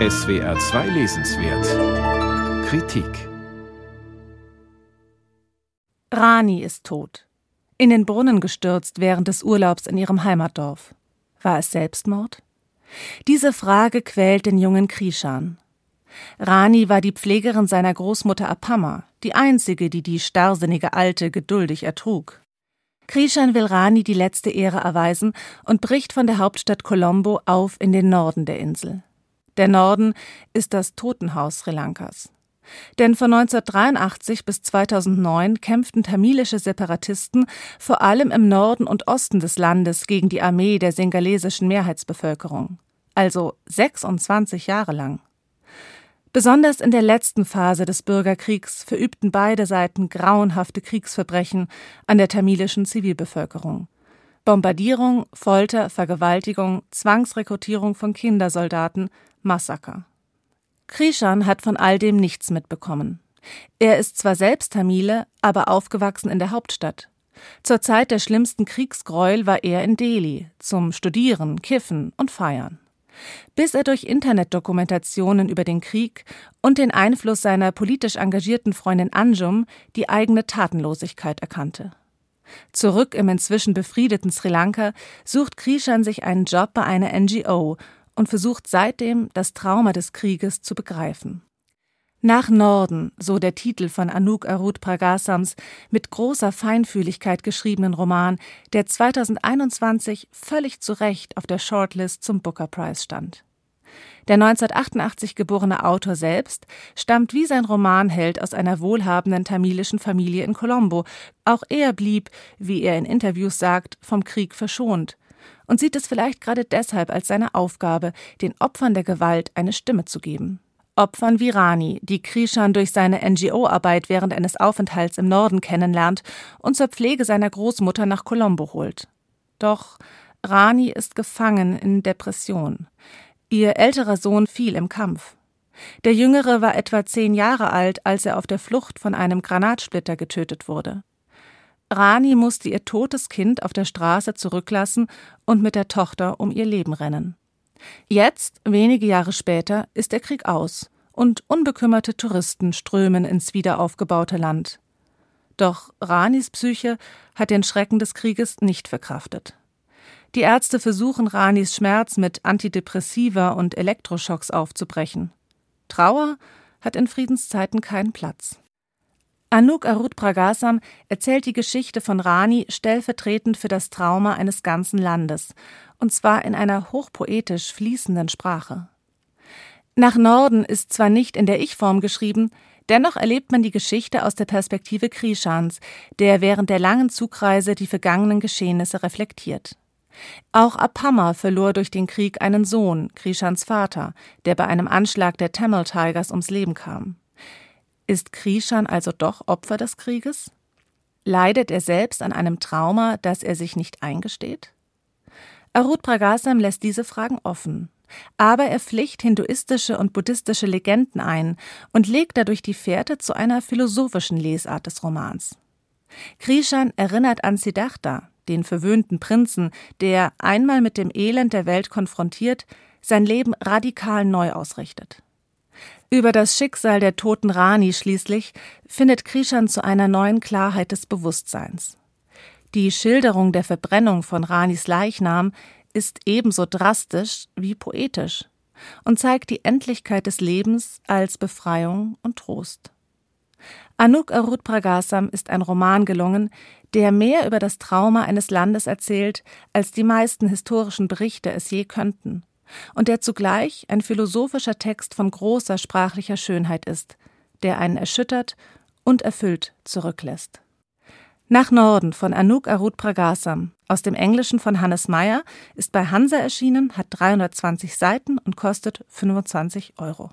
SWR 2 Lesenswert Kritik Rani ist tot. In den Brunnen gestürzt während des Urlaubs in ihrem Heimatdorf. War es Selbstmord? Diese Frage quält den jungen Krishan. Rani war die Pflegerin seiner Großmutter Apamma, die einzige, die die starrsinnige Alte geduldig ertrug. Krishan will Rani die letzte Ehre erweisen und bricht von der Hauptstadt Colombo auf in den Norden der Insel. Der Norden ist das Totenhaus Sri Lankas. Denn von 1983 bis 2009 kämpften tamilische Separatisten vor allem im Norden und Osten des Landes gegen die Armee der singalesischen Mehrheitsbevölkerung. Also 26 Jahre lang. Besonders in der letzten Phase des Bürgerkriegs verübten beide Seiten grauenhafte Kriegsverbrechen an der tamilischen Zivilbevölkerung. Bombardierung, Folter, Vergewaltigung, Zwangsrekrutierung von Kindersoldaten, Massaker. Krishan hat von all dem nichts mitbekommen. Er ist zwar selbst Tamile, aber aufgewachsen in der Hauptstadt. Zur Zeit der schlimmsten Kriegsgräuel war er in Delhi zum Studieren, Kiffen und Feiern bis er durch Internetdokumentationen über den Krieg und den Einfluss seiner politisch engagierten Freundin Anjum die eigene Tatenlosigkeit erkannte. Zurück im inzwischen befriedeten Sri Lanka sucht Krishan sich einen Job bei einer NGO und versucht seitdem, das Trauma des Krieges zu begreifen. Nach Norden, so der Titel von Anouk Arut Pragasams mit großer Feinfühligkeit geschriebenen Roman, der 2021 völlig zu Recht auf der Shortlist zum Booker Prize stand. Der 1988 geborene Autor selbst stammt wie sein Romanheld aus einer wohlhabenden tamilischen Familie in Colombo. Auch er blieb, wie er in Interviews sagt, vom Krieg verschont und sieht es vielleicht gerade deshalb als seine Aufgabe, den Opfern der Gewalt eine Stimme zu geben. Opfern wie Rani, die Krishan durch seine NGO-Arbeit während eines Aufenthalts im Norden kennenlernt und zur Pflege seiner Großmutter nach Colombo holt. Doch Rani ist gefangen in Depression. Ihr älterer Sohn fiel im Kampf. Der jüngere war etwa zehn Jahre alt, als er auf der Flucht von einem Granatsplitter getötet wurde. Rani musste ihr totes Kind auf der Straße zurücklassen und mit der Tochter um ihr Leben rennen. Jetzt, wenige Jahre später, ist der Krieg aus und unbekümmerte Touristen strömen ins wiederaufgebaute Land. Doch Ranis Psyche hat den Schrecken des Krieges nicht verkraftet. Die Ärzte versuchen Ranis Schmerz mit Antidepressiva und Elektroschocks aufzubrechen. Trauer hat in Friedenszeiten keinen Platz. Anouk Arut Pragasam erzählt die Geschichte von Rani stellvertretend für das Trauma eines ganzen Landes, und zwar in einer hochpoetisch fließenden Sprache. Nach Norden ist zwar nicht in der Ich-Form geschrieben, dennoch erlebt man die Geschichte aus der Perspektive Krishans, der während der langen Zugreise die vergangenen Geschehnisse reflektiert. Auch Apamma verlor durch den Krieg einen Sohn, Krishans Vater, der bei einem Anschlag der Tamil Tigers ums Leben kam. Ist Krishan also doch Opfer des Krieges? Leidet er selbst an einem Trauma, das er sich nicht eingesteht? Arut Pragasam lässt diese Fragen offen. Aber er pflicht hinduistische und buddhistische Legenden ein und legt dadurch die Fährte zu einer philosophischen Lesart des Romans. Krishan erinnert an Siddhartha, den verwöhnten Prinzen, der, einmal mit dem Elend der Welt konfrontiert, sein Leben radikal neu ausrichtet. Über das Schicksal der toten Rani schließlich findet Krishan zu einer neuen Klarheit des Bewusstseins. Die Schilderung der Verbrennung von Ranis Leichnam ist ebenso drastisch wie poetisch und zeigt die Endlichkeit des Lebens als Befreiung und Trost. Anouk Arut Pragasam ist ein Roman gelungen, der mehr über das Trauma eines Landes erzählt, als die meisten historischen Berichte es je könnten und der zugleich ein philosophischer Text von großer sprachlicher Schönheit ist, der einen erschüttert und erfüllt zurücklässt. Nach Norden von Anouk Arut Pragasam aus dem Englischen von Hannes Meyer ist bei Hansa erschienen, hat 320 Seiten und kostet 25 Euro.